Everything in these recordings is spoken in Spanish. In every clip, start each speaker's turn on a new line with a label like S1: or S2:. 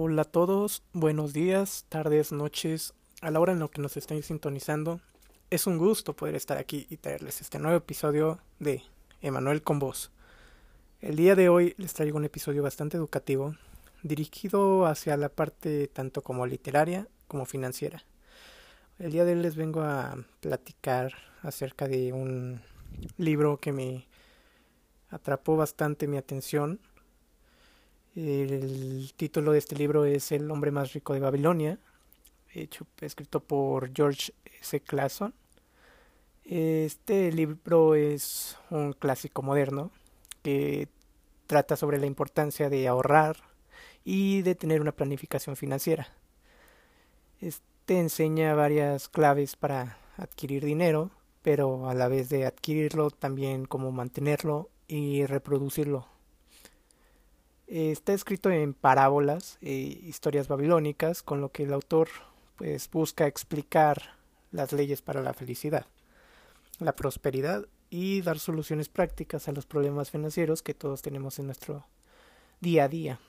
S1: Hola a todos, buenos días, tardes, noches, a la hora en la que nos estén sintonizando. Es un gusto poder estar aquí y traerles este nuevo episodio de Emanuel con vos. El día de hoy les traigo un episodio bastante educativo, dirigido hacia la parte tanto como literaria como financiera. El día de hoy les vengo a platicar acerca de un libro que me atrapó bastante mi atención el título de este libro es El hombre más rico de Babilonia, hecho, escrito por George S. Clason. Este libro es un clásico moderno que trata sobre la importancia de ahorrar y de tener una planificación financiera. Este enseña varias claves para adquirir dinero, pero a la vez de adquirirlo también cómo mantenerlo y reproducirlo está escrito en parábolas e historias babilónicas, con lo que el autor pues busca explicar las leyes para la felicidad, la prosperidad y dar soluciones prácticas a los problemas financieros que todos tenemos en nuestro día a día.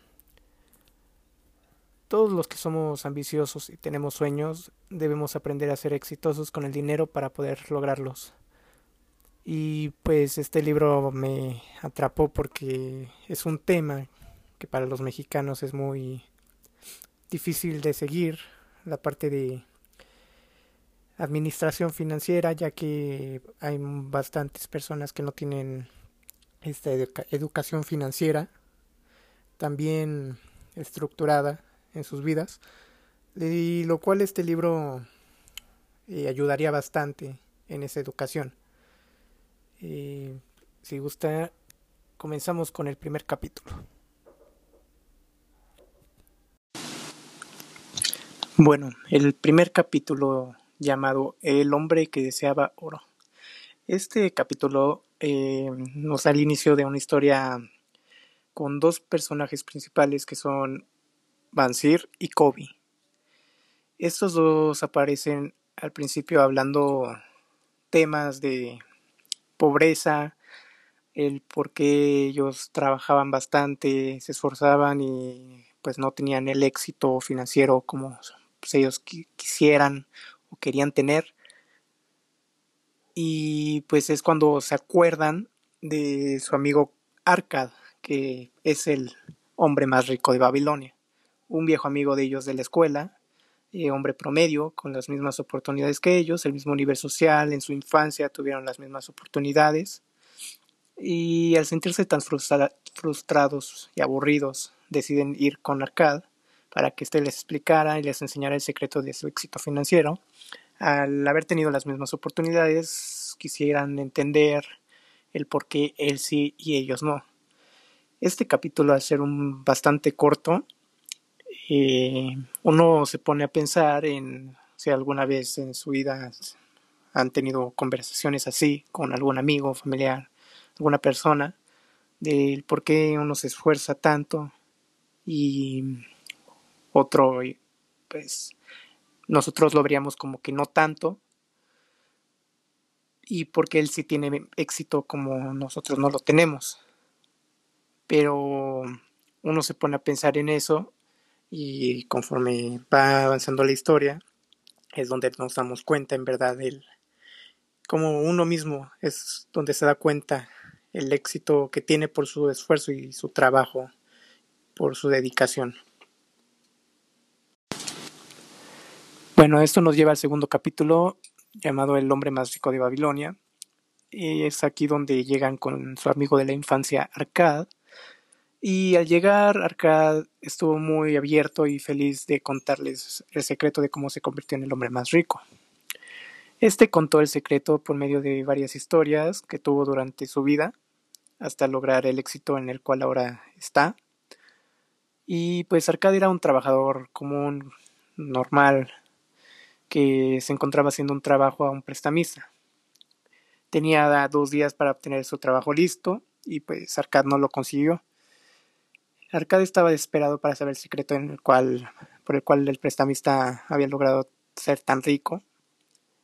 S1: Todos los que somos ambiciosos y tenemos sueños debemos aprender a ser exitosos con el dinero para poder lograrlos. Y pues este libro me atrapó porque es un tema que para los mexicanos es muy difícil de seguir la parte de administración financiera ya que hay bastantes personas que no tienen esta educación financiera también estructurada en sus vidas y lo cual este libro eh, ayudaría bastante en esa educación. Eh, si gusta comenzamos con el primer capítulo Bueno, el primer capítulo llamado El hombre que deseaba oro. Este capítulo eh, nos da el inicio de una historia con dos personajes principales que son Bansir y Kobe. Estos dos aparecen al principio hablando temas de pobreza, el por qué ellos trabajaban bastante, se esforzaban y pues no tenían el éxito financiero como pues, ellos quisieran o querían tener. Y pues es cuando se acuerdan de su amigo Arcad, que es el hombre más rico de Babilonia, un viejo amigo de ellos de la escuela, eh, hombre promedio, con las mismas oportunidades que ellos, el mismo nivel social, en su infancia tuvieron las mismas oportunidades, y al sentirse tan frustrados y aburridos, deciden ir con Arcad para que éste les explicara y les enseñara el secreto de su éxito financiero. Al haber tenido las mismas oportunidades, quisieran entender el por qué él sí y ellos no. Este capítulo, al ser un bastante corto, eh, uno se pone a pensar en si alguna vez en su vida han tenido conversaciones así con algún amigo, familiar, alguna persona, del por qué uno se esfuerza tanto y otro, pues nosotros lo veríamos como que no tanto, y porque él sí tiene éxito como nosotros no lo tenemos. Pero uno se pone a pensar en eso y conforme va avanzando la historia es donde nos damos cuenta en verdad el como uno mismo es donde se da cuenta el éxito que tiene por su esfuerzo y su trabajo, por su dedicación. Bueno, esto nos lleva al segundo capítulo llamado El hombre más rico de Babilonia. Y es aquí donde llegan con su amigo de la infancia, Arcad. Y al llegar, Arcad estuvo muy abierto y feliz de contarles el secreto de cómo se convirtió en el hombre más rico. Este contó el secreto por medio de varias historias que tuvo durante su vida, hasta lograr el éxito en el cual ahora está. Y pues Arcad era un trabajador común, normal, que se encontraba haciendo un trabajo a un prestamista. Tenía dos días para obtener su trabajo listo y pues Arcad no lo consiguió. Arcad estaba desesperado para saber el secreto en el cual, por el cual el prestamista había logrado ser tan rico.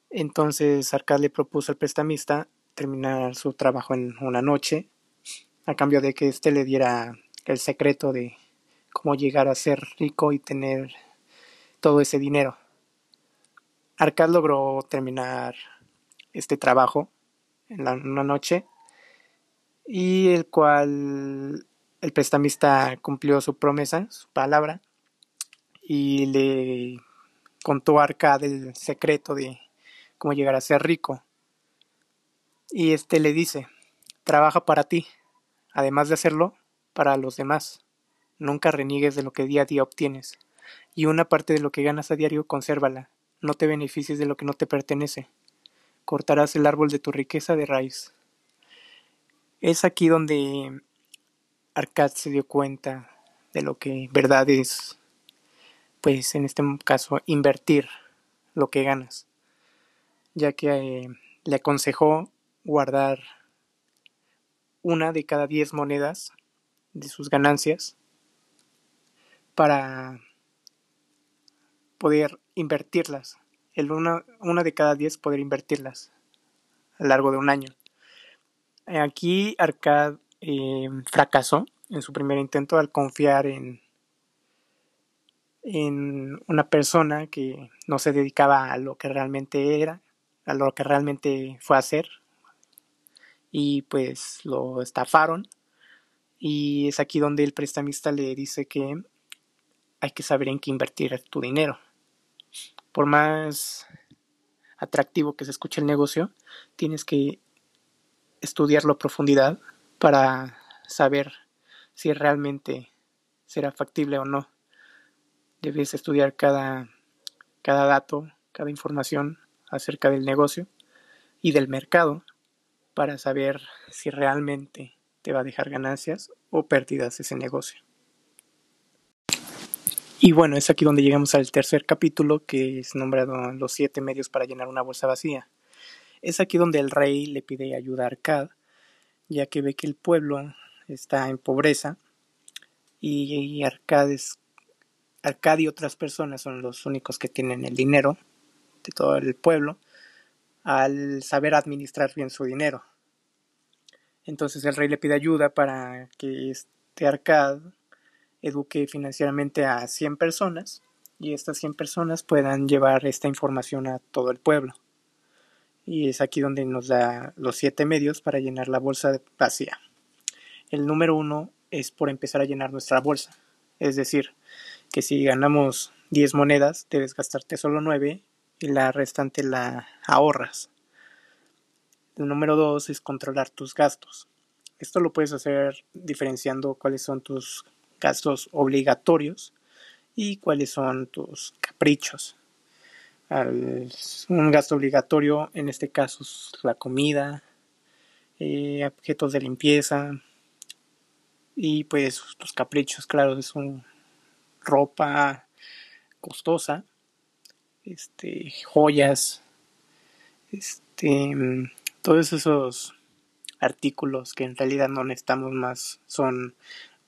S1: Entonces Arcad le propuso al prestamista terminar su trabajo en una noche a cambio de que éste le diera el secreto de cómo llegar a ser rico y tener todo ese dinero. Arcad logró terminar este trabajo en una noche y el cual el prestamista cumplió su promesa, su palabra, y le contó a Arcad el secreto de cómo llegar a ser rico. Y este le dice, trabaja para ti, además de hacerlo, para los demás. Nunca reniegues de lo que día a día obtienes, y una parte de lo que ganas a diario consérvala, no te beneficies de lo que no te pertenece. Cortarás el árbol de tu riqueza de raíz. Es aquí donde Arcad se dio cuenta de lo que verdad es, pues en este caso, invertir lo que ganas, ya que eh, le aconsejó guardar una de cada diez monedas de sus ganancias para poder invertirlas. El una, una de cada diez poder invertirlas a lo largo de un año. Aquí Arcad eh, fracasó en su primer intento al confiar en, en una persona que no se dedicaba a lo que realmente era, a lo que realmente fue a hacer. Y pues lo estafaron. Y es aquí donde el prestamista le dice que hay que saber en qué invertir tu dinero. Por más atractivo que se escuche el negocio, tienes que estudiarlo a profundidad para saber si realmente será factible o no. Debes estudiar cada, cada dato, cada información acerca del negocio y del mercado para saber si realmente te va a dejar ganancias o pérdidas ese negocio. Y bueno, es aquí donde llegamos al tercer capítulo que es nombrado Los siete medios para llenar una bolsa vacía. Es aquí donde el rey le pide ayuda a Arcad, ya que ve que el pueblo está en pobreza y Arcad, Arcad y otras personas son los únicos que tienen el dinero de todo el pueblo al saber administrar bien su dinero. Entonces el rey le pide ayuda para que este Arcad eduque financieramente a 100 personas y estas 100 personas puedan llevar esta información a todo el pueblo. Y es aquí donde nos da los 7 medios para llenar la bolsa vacía. El número uno es por empezar a llenar nuestra bolsa. Es decir, que si ganamos 10 monedas, debes gastarte solo 9 y la restante la ahorras. El número 2 es controlar tus gastos. Esto lo puedes hacer diferenciando cuáles son tus gastos obligatorios y cuáles son tus caprichos. un gasto obligatorio en este caso es la comida, eh, objetos de limpieza, y pues tus caprichos, claro, es un ropa costosa, este, joyas, este, todos esos artículos que en realidad no necesitamos más son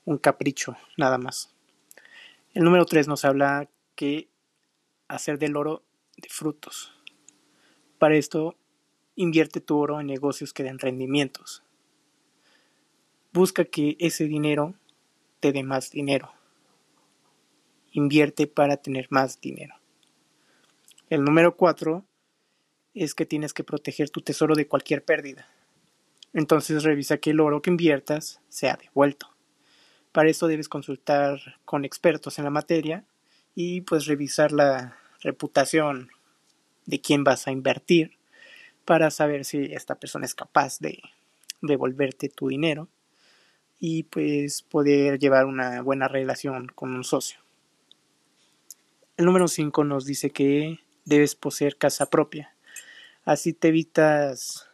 S1: un capricho, nada más. El número 3 nos habla que hacer del oro de frutos. Para esto, invierte tu oro en negocios que den rendimientos busca que ese dinero te dé más dinero. Invierte para tener más dinero. El número cuatro es que tienes que proteger tu tesoro de cualquier pérdida. Entonces revisa que el oro que inviertas sea devuelto. Para eso debes consultar con expertos en la materia y pues revisar la reputación de quién vas a invertir para saber si esta persona es capaz de devolverte tu dinero y pues poder llevar una buena relación con un socio. El número 5 nos dice que debes poseer casa propia. Así te evitas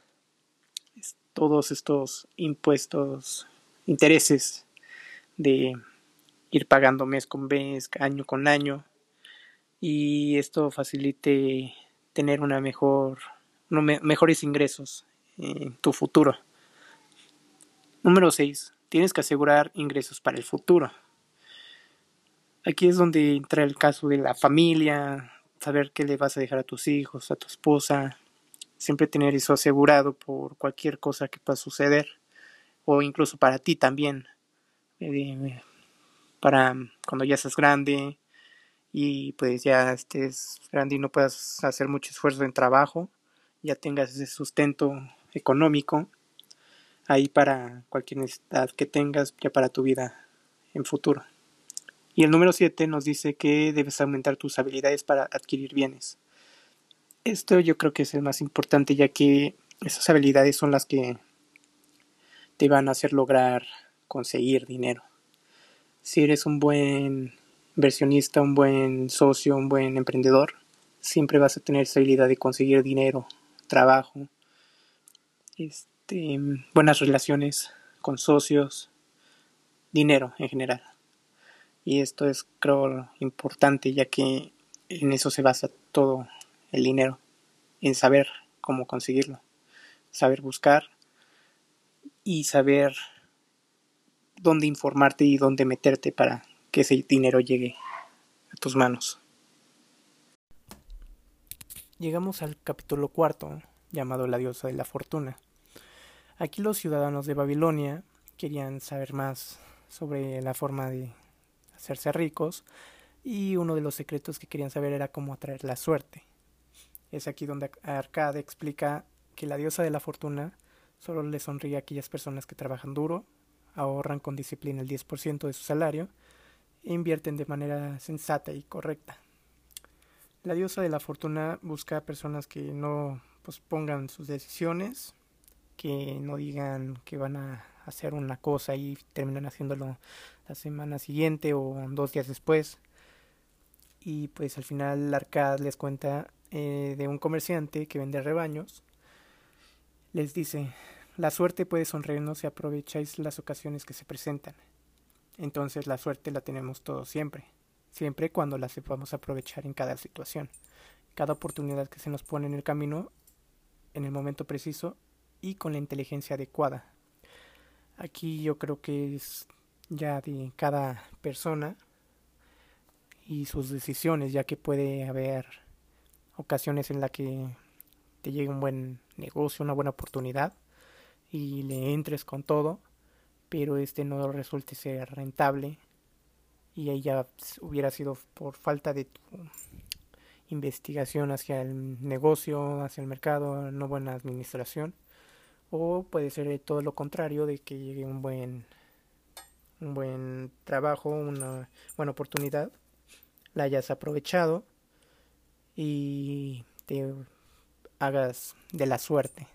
S1: todos estos impuestos, intereses de ir pagando mes con mes, año con año y esto facilite tener una mejor mejores ingresos en tu futuro. Número 6 tienes que asegurar ingresos para el futuro. Aquí es donde entra el caso de la familia, saber qué le vas a dejar a tus hijos, a tu esposa, siempre tener eso asegurado por cualquier cosa que pueda suceder, o incluso para ti también. Para cuando ya seas grande y pues ya estés grande y no puedas hacer mucho esfuerzo en trabajo, ya tengas ese sustento económico ahí para cualquier necesidad que tengas ya para tu vida en futuro. Y el número 7 nos dice que debes aumentar tus habilidades para adquirir bienes. Esto yo creo que es el más importante ya que esas habilidades son las que te van a hacer lograr conseguir dinero. Si eres un buen inversionista, un buen socio, un buen emprendedor, siempre vas a tener esa habilidad de conseguir dinero, trabajo, este, buenas relaciones con socios, dinero en general. Y esto es, creo, importante ya que en eso se basa todo el dinero, en saber cómo conseguirlo, saber buscar y saber dónde informarte y dónde meterte para que ese dinero llegue a tus manos. Llegamos al capítulo cuarto, llamado La diosa de la fortuna. Aquí los ciudadanos de Babilonia querían saber más sobre la forma de hacerse ricos y uno de los secretos que querían saber era cómo atraer la suerte. Es aquí donde Arcade explica que la diosa de la fortuna solo le sonríe a aquellas personas que trabajan duro, ahorran con disciplina el 10% de su salario e invierten de manera sensata y correcta. La diosa de la fortuna busca personas que no pospongan sus decisiones, que no digan que van a hacer una cosa y terminan haciéndolo la semana siguiente o dos días después. Y pues al final Arcad les cuenta eh, de un comerciante que vende rebaños. Les dice, la suerte puede sonreírnos si aprovecháis las ocasiones que se presentan. Entonces la suerte la tenemos todos siempre, siempre cuando la sepamos aprovechar en cada situación. Cada oportunidad que se nos pone en el camino, en el momento preciso y con la inteligencia adecuada. Aquí yo creo que es ya de cada persona y sus decisiones, ya que puede haber ocasiones en las que te llegue un buen negocio, una buena oportunidad y le entres con todo, pero este no resulte ser rentable y ahí ya hubiera sido por falta de tu investigación hacia el negocio, hacia el mercado, no buena administración, o puede ser todo lo contrario de que llegue un buen un buen trabajo, una buena oportunidad, la hayas aprovechado y te hagas de la suerte.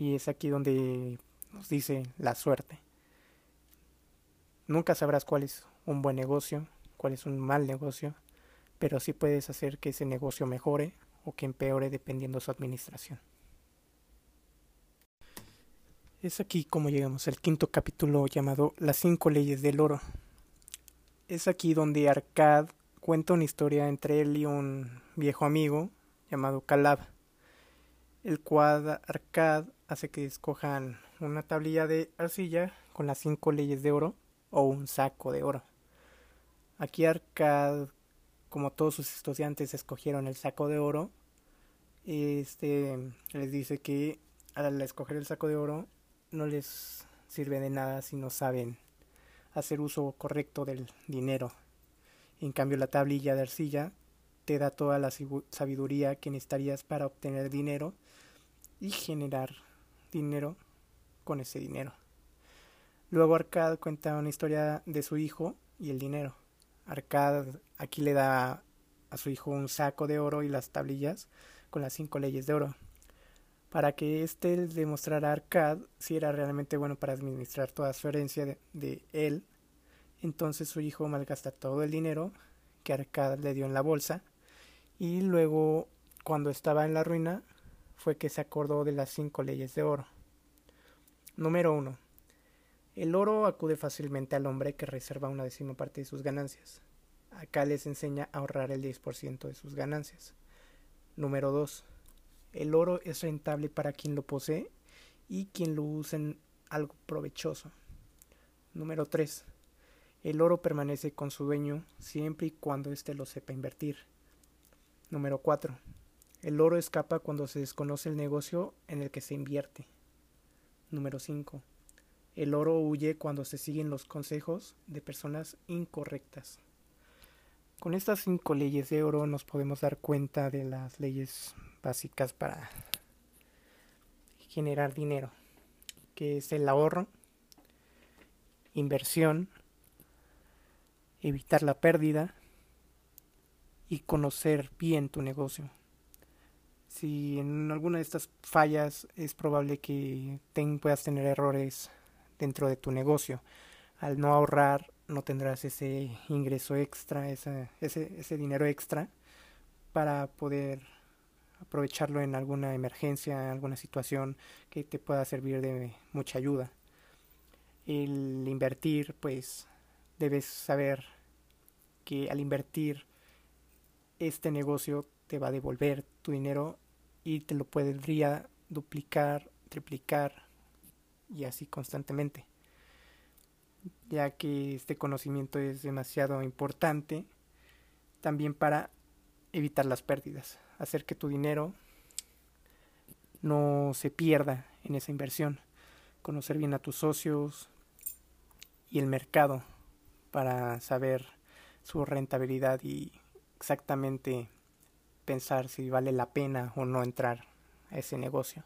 S1: Y es aquí donde nos dice la suerte. Nunca sabrás cuál es un buen negocio, cuál es un mal negocio, pero sí puedes hacer que ese negocio mejore o que empeore dependiendo de su administración. Es aquí como llegamos al quinto capítulo llamado Las cinco leyes del oro. Es aquí donde Arcad cuenta una historia entre él y un viejo amigo llamado Calab, el cual Arcad hace que escojan una tablilla de arcilla con las cinco leyes de oro o un saco de oro. Aquí Arcad, como todos sus estudiantes escogieron el saco de oro, este les dice que al escoger el saco de oro no les sirve de nada si no saben hacer uso correcto del dinero. En cambio la tablilla de arcilla te da toda la sabiduría que necesitarías para obtener dinero y generar dinero con ese dinero. Luego Arcad cuenta una historia de su hijo y el dinero. Arcad aquí le da a su hijo un saco de oro y las tablillas con las cinco leyes de oro, para que éste demostrara a Arcad si era realmente bueno para administrar toda su herencia de, de él. Entonces su hijo malgasta todo el dinero que Arcad le dio en la bolsa y luego cuando estaba en la ruina fue que se acordó de las cinco leyes de oro. Número 1. El oro acude fácilmente al hombre que reserva una décima parte de sus ganancias. Acá les enseña a ahorrar el 10% de sus ganancias. Número 2. El oro es rentable para quien lo posee y quien lo usa en algo provechoso. Número 3. El oro permanece con su dueño siempre y cuando éste lo sepa invertir. Número 4. El oro escapa cuando se desconoce el negocio en el que se invierte. Número 5. El oro huye cuando se siguen los consejos de personas incorrectas. Con estas cinco leyes de oro nos podemos dar cuenta de las leyes básicas para generar dinero, que es el ahorro, inversión, evitar la pérdida y conocer bien tu negocio. Si en alguna de estas fallas es probable que puedas tener errores dentro de tu negocio. Al no ahorrar no tendrás ese ingreso extra, ese, ese dinero extra para poder aprovecharlo en alguna emergencia, en alguna situación que te pueda servir de mucha ayuda. El invertir, pues debes saber que al invertir este negocio te va a devolver tu dinero y te lo podría duplicar, triplicar y así constantemente, ya que este conocimiento es demasiado importante también para evitar las pérdidas, hacer que tu dinero no se pierda en esa inversión, conocer bien a tus socios y el mercado para saber su rentabilidad y exactamente pensar si vale la pena o no entrar a ese negocio.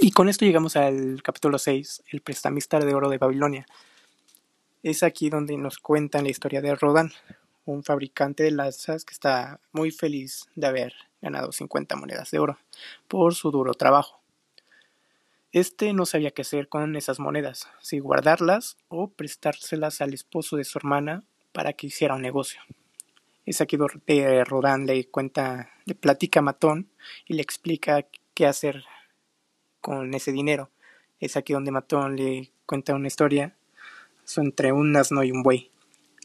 S1: Y con esto llegamos al capítulo 6, el prestamista de oro de Babilonia. Es aquí donde nos cuentan la historia de Rodan, un fabricante de lanzas que está muy feliz de haber ganado 50 monedas de oro por su duro trabajo. Este no sabía qué hacer con esas monedas, si guardarlas o prestárselas al esposo de su hermana para que hiciera un negocio. Es aquí donde Rodan le cuenta, le platica a Matón y le explica qué hacer con ese dinero. Es aquí donde Matón le cuenta una historia entre un asno y un buey.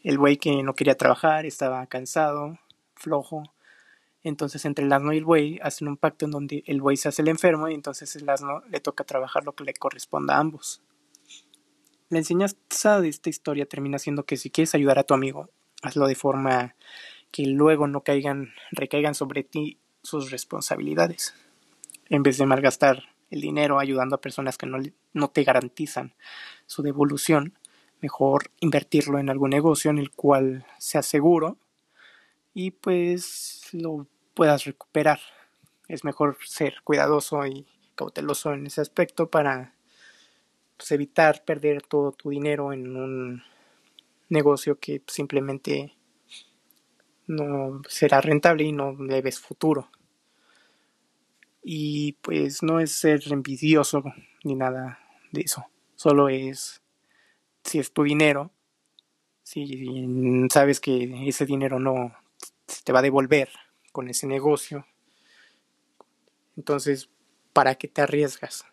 S1: El buey que no quería trabajar, estaba cansado, flojo. Entonces entre el asno y el buey hacen un pacto en donde el buey se hace el enfermo y entonces el asno le toca trabajar lo que le corresponda a ambos. La enseñanza de esta historia termina siendo que si quieres ayudar a tu amigo, hazlo de forma que luego no caigan, recaigan sobre ti sus responsabilidades. En vez de malgastar el dinero ayudando a personas que no, no te garantizan su devolución, mejor invertirlo en algún negocio en el cual sea seguro y pues lo puedas recuperar. Es mejor ser cuidadoso y cauteloso en ese aspecto para pues, evitar perder todo tu dinero en un negocio que simplemente no será rentable y no le ves futuro y pues no es ser envidioso ni nada de eso. Solo es si es tu dinero, si sabes que ese dinero no te va a devolver con ese negocio, entonces, ¿para qué te arriesgas?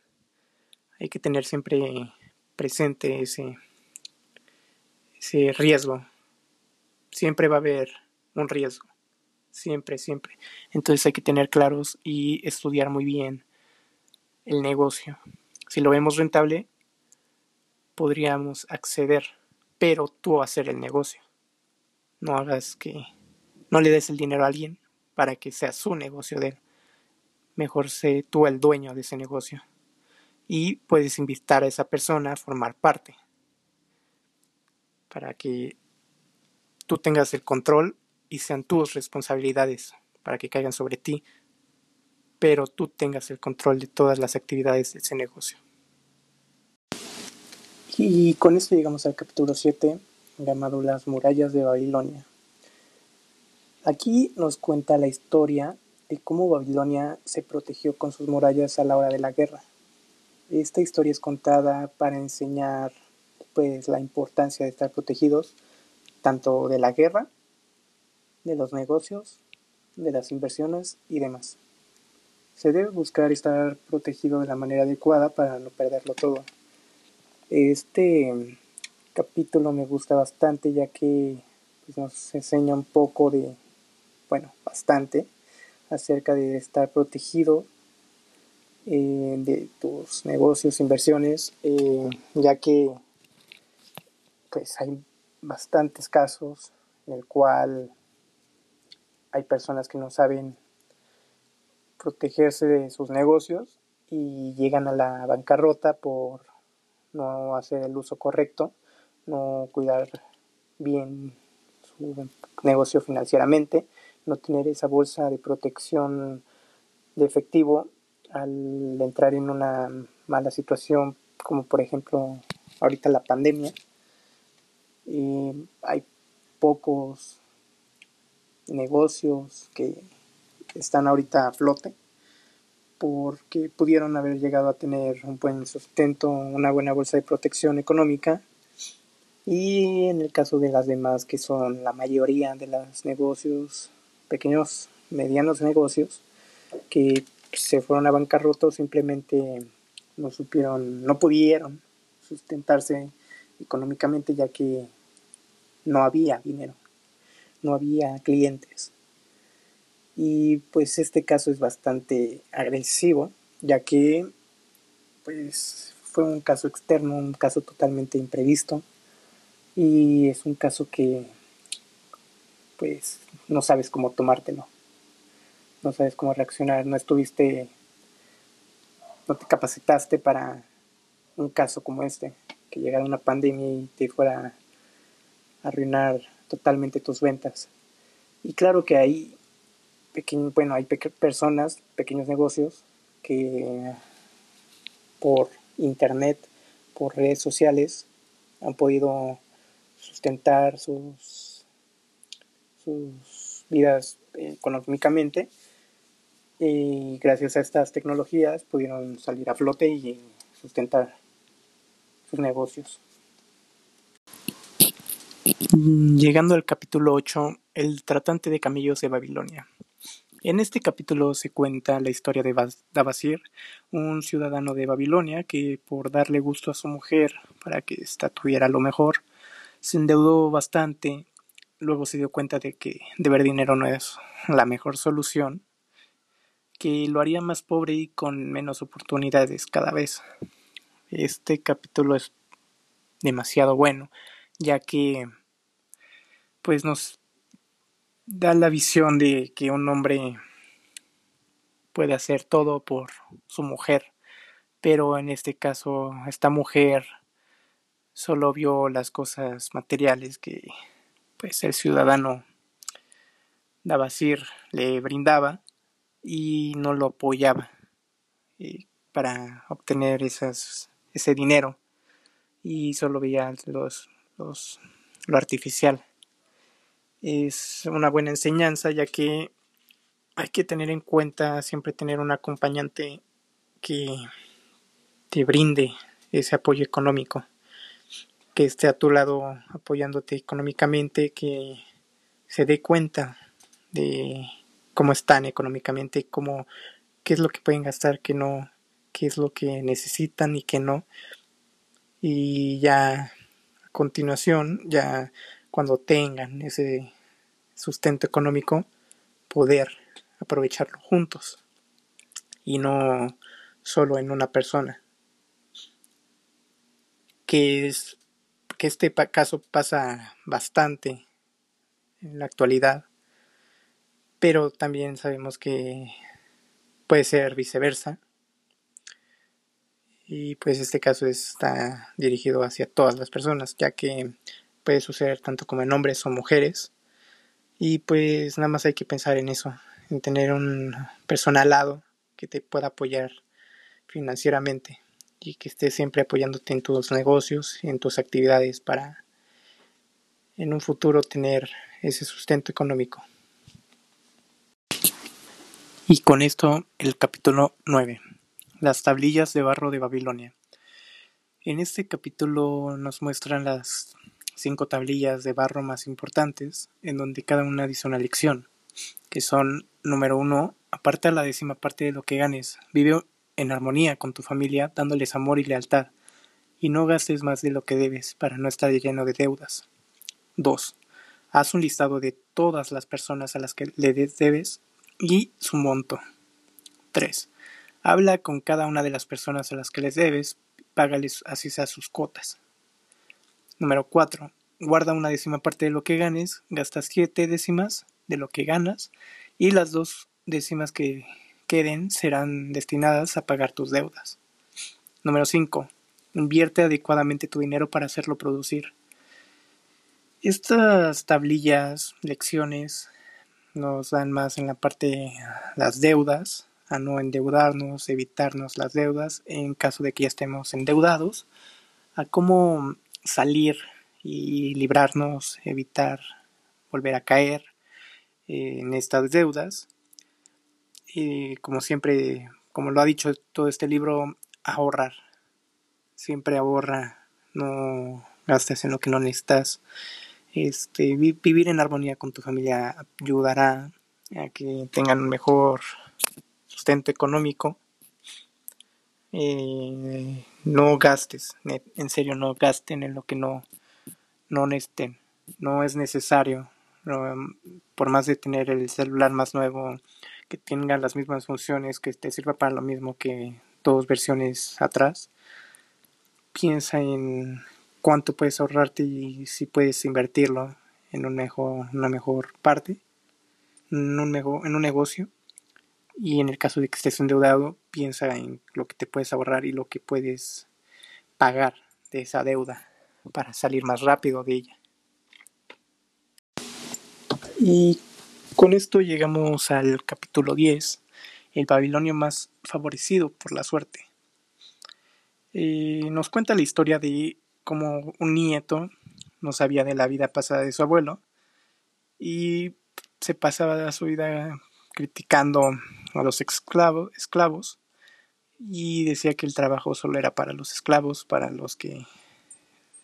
S1: Hay que tener siempre presente ese, ese riesgo. Siempre va a haber un riesgo siempre, siempre. Entonces hay que tener claros y estudiar muy bien el negocio. Si lo vemos rentable, podríamos acceder, pero tú hacer el negocio. No hagas que no le des el dinero a alguien para que sea su negocio de él. Mejor sé tú el dueño de ese negocio. Y puedes invitar a esa persona a formar parte. Para que tú tengas el control y sean tus responsabilidades para que caigan sobre ti, pero tú tengas el control de todas las actividades de ese negocio. Y con esto llegamos al capítulo 7, llamado Las murallas de Babilonia. Aquí nos cuenta la historia de cómo Babilonia se protegió con sus murallas a la hora de la guerra. Esta historia es contada para enseñar pues la importancia de estar protegidos tanto de la guerra de los negocios, de las inversiones y demás. Se debe buscar estar protegido de la manera adecuada para no perderlo todo. Este capítulo me gusta bastante ya que pues, nos enseña un poco de, bueno, bastante acerca de estar protegido eh, de tus negocios, inversiones, eh, ya que pues hay bastantes casos en el cual hay personas que no saben protegerse de sus negocios y llegan a la bancarrota por no hacer el uso correcto, no cuidar bien su negocio financieramente, no tener esa bolsa de protección de efectivo al entrar en una mala situación como por ejemplo ahorita la pandemia. Y hay pocos negocios que están ahorita a flote porque pudieron haber llegado a tener un buen sustento, una buena bolsa de protección económica. Y en el caso de las demás, que son la mayoría de los negocios, pequeños, medianos negocios, que se fueron a bancarrota simplemente no supieron, no pudieron sustentarse económicamente ya que no había dinero, no había clientes. Y pues este caso es bastante agresivo, ya que pues fue un caso externo, un caso totalmente imprevisto y es un caso que pues no sabes cómo tomártelo. No sabes cómo reaccionar, no estuviste no te capacitaste para un caso como este, que llegara una pandemia y te fuera a arruinar totalmente tus ventas. Y claro que hay bueno, hay personas, pequeños negocios que por internet, por redes sociales, han podido sustentar sus, sus vidas económicamente y gracias a estas tecnologías pudieron salir a flote y sustentar sus negocios. Llegando al capítulo 8, el tratante de camellos de Babilonia. En este capítulo se cuenta la historia de Dabasir, un ciudadano de Babilonia que por darle gusto a su mujer para que ésta tuviera lo mejor, se endeudó bastante, luego se dio cuenta de que deber dinero no es la mejor solución, que lo haría más pobre y con menos oportunidades cada vez. Este capítulo es demasiado bueno, ya que pues nos da la visión de que un hombre puede hacer todo por su mujer, pero en este caso esta mujer solo vio las cosas materiales que pues el ciudadano Dabasir le brindaba y no lo apoyaba eh, para obtener esas, ese dinero. Y solo veía los, los, lo artificial es una buena enseñanza ya que hay que tener en cuenta siempre tener un acompañante que te brinde ese apoyo económico, que esté a tu lado apoyándote económicamente, que se dé cuenta de cómo están económicamente, cómo, qué es lo que pueden gastar, qué no, qué es lo que necesitan y qué no. Y ya a continuación, ya cuando tengan ese sustento económico, poder aprovecharlo juntos y no solo en una persona. Que, es, que este caso pasa bastante en la actualidad, pero también sabemos que puede ser viceversa. Y pues este caso está dirigido hacia todas las personas, ya que puede suceder tanto como en hombres o mujeres. Y pues nada más hay que pensar en eso, en tener un persona al lado que te pueda apoyar financieramente y que esté siempre apoyándote en tus negocios en tus actividades para en un futuro tener ese sustento económico. Y con esto el capítulo 9, las tablillas de barro de Babilonia. En este capítulo nos muestran las cinco tablillas de barro más importantes, en donde cada una dice una lección, que son, número uno, aparta la décima parte de lo que ganes, vive en armonía con tu familia, dándoles amor y lealtad, y no gastes más de lo que debes para no estar lleno de deudas. 2. Haz un listado de todas las personas a las que le debes y su monto. 3. Habla con cada una de las personas a las que les debes, págales así sea sus cuotas. Número 4. Guarda una décima parte de lo que ganes, gasta siete décimas de lo que ganas y las dos décimas que queden serán destinadas a pagar tus deudas. Número 5. Invierte adecuadamente tu dinero para hacerlo producir. Estas tablillas, lecciones, nos dan más en la parte de las deudas, a no endeudarnos, evitarnos las deudas en caso de que ya estemos endeudados, a cómo salir y librarnos, evitar volver a caer eh, en estas deudas. Y como siempre, como lo ha dicho todo este libro, ahorrar. Siempre ahorra, no gastes en lo que no necesitas. Este, vivir en armonía con tu familia ayudará a que tengan un mejor sustento económico. Eh, no gastes, en serio, no gasten en lo que no, no necesiten. No es necesario, por más de tener el celular más nuevo, que tenga las mismas funciones, que te sirva para lo mismo que dos versiones atrás. Piensa en cuánto puedes ahorrarte y si puedes invertirlo en un mejor, una mejor parte, en un, mejor, en un negocio. Y en el caso de que estés endeudado, piensa en lo que te puedes ahorrar y lo que puedes pagar de esa deuda para salir más rápido de ella. Y con esto llegamos al capítulo 10, el babilonio más favorecido por la suerte. Eh, nos cuenta la historia de como un nieto no sabía de la vida pasada de su abuelo y se pasaba su vida criticando a los esclavos, y decía que el trabajo solo era para los esclavos, para los que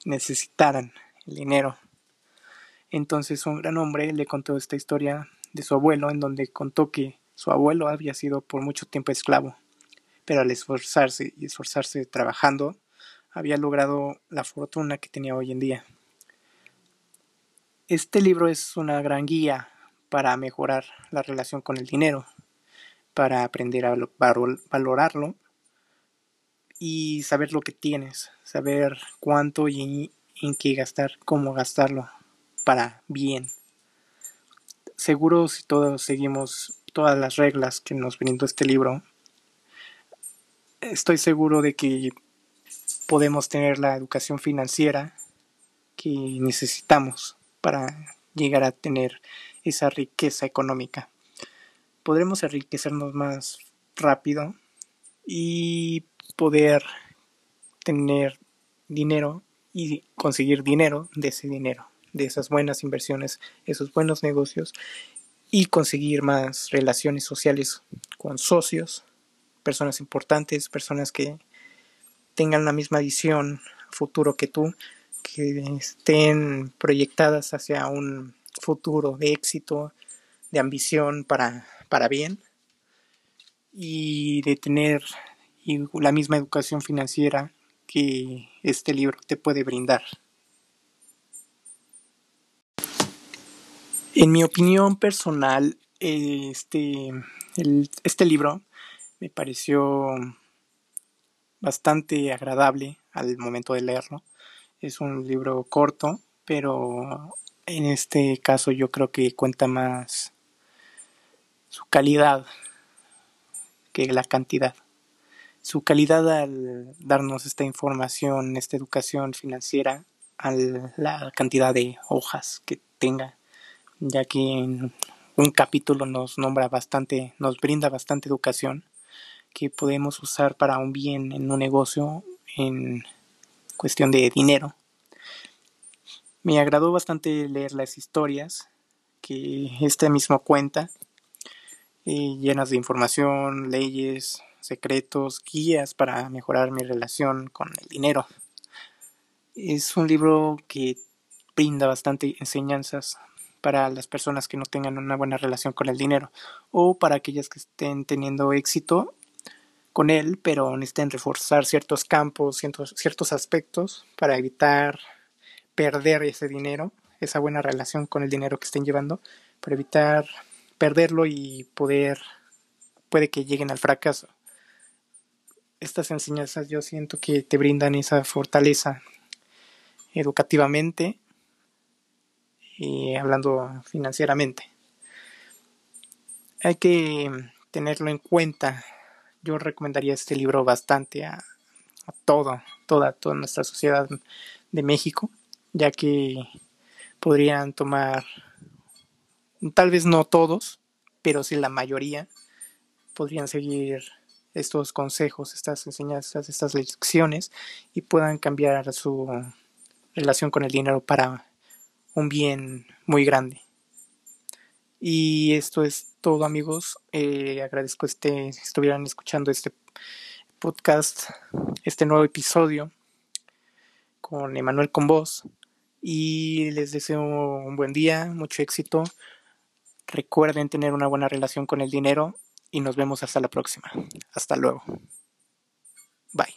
S1: necesitaran el dinero. Entonces un gran hombre le contó esta historia de su abuelo en donde contó que su abuelo había sido por mucho tiempo esclavo, pero al esforzarse y esforzarse trabajando, había logrado la fortuna que tenía hoy en día. Este libro es una gran guía para mejorar la relación con el dinero, para aprender a valorarlo y saber lo que tienes, saber cuánto y en qué gastar, cómo gastarlo para bien. Seguro si todos seguimos todas las reglas que nos brindó este libro, estoy seguro de que podemos tener la educación financiera que necesitamos para llegar a tener esa riqueza económica. Podremos enriquecernos más rápido y poder tener dinero y conseguir dinero de ese dinero, de esas buenas inversiones, esos buenos negocios y conseguir más relaciones sociales con socios, personas importantes, personas que tengan la misma visión futuro que tú, que estén proyectadas hacia un futuro de éxito, de ambición para, para bien y de tener la misma educación financiera que este libro te puede brindar. En mi opinión personal, este, este libro me pareció bastante agradable al momento de leerlo. Es un libro corto, pero en este caso yo creo que cuenta más su calidad que la cantidad. Su calidad al darnos esta información, esta educación financiera, a la cantidad de hojas que tenga, ya que en un capítulo nos nombra bastante, nos brinda bastante educación que podemos usar para un bien en un negocio en cuestión de dinero. Me agradó bastante leer las historias que este mismo cuenta, eh, llenas de información, leyes, secretos, guías para mejorar mi relación con el dinero. Es un libro que brinda bastante enseñanzas para las personas que no tengan una buena relación con el dinero o para aquellas que estén teniendo éxito con él, pero necesitan reforzar ciertos campos, ciertos, ciertos aspectos para evitar perder ese dinero, esa buena relación con el dinero que estén llevando, para evitar perderlo y poder, puede que lleguen al fracaso. Estas enseñanzas yo siento que te brindan esa fortaleza educativamente y hablando financieramente. Hay que tenerlo en cuenta. Yo recomendaría este libro bastante a, a todo, toda, toda nuestra sociedad de México, ya que podrían tomar, tal vez no todos, pero sí la mayoría, podrían seguir estos consejos, estas enseñanzas, estas lecciones y puedan cambiar su relación con el dinero para un bien muy grande. Y esto es todo amigos. Eh, agradezco este, estuvieran escuchando este podcast, este nuevo episodio con Emanuel con vos. Y les deseo un buen día, mucho éxito. Recuerden tener una buena relación con el dinero y nos vemos hasta la próxima. Hasta luego. Bye.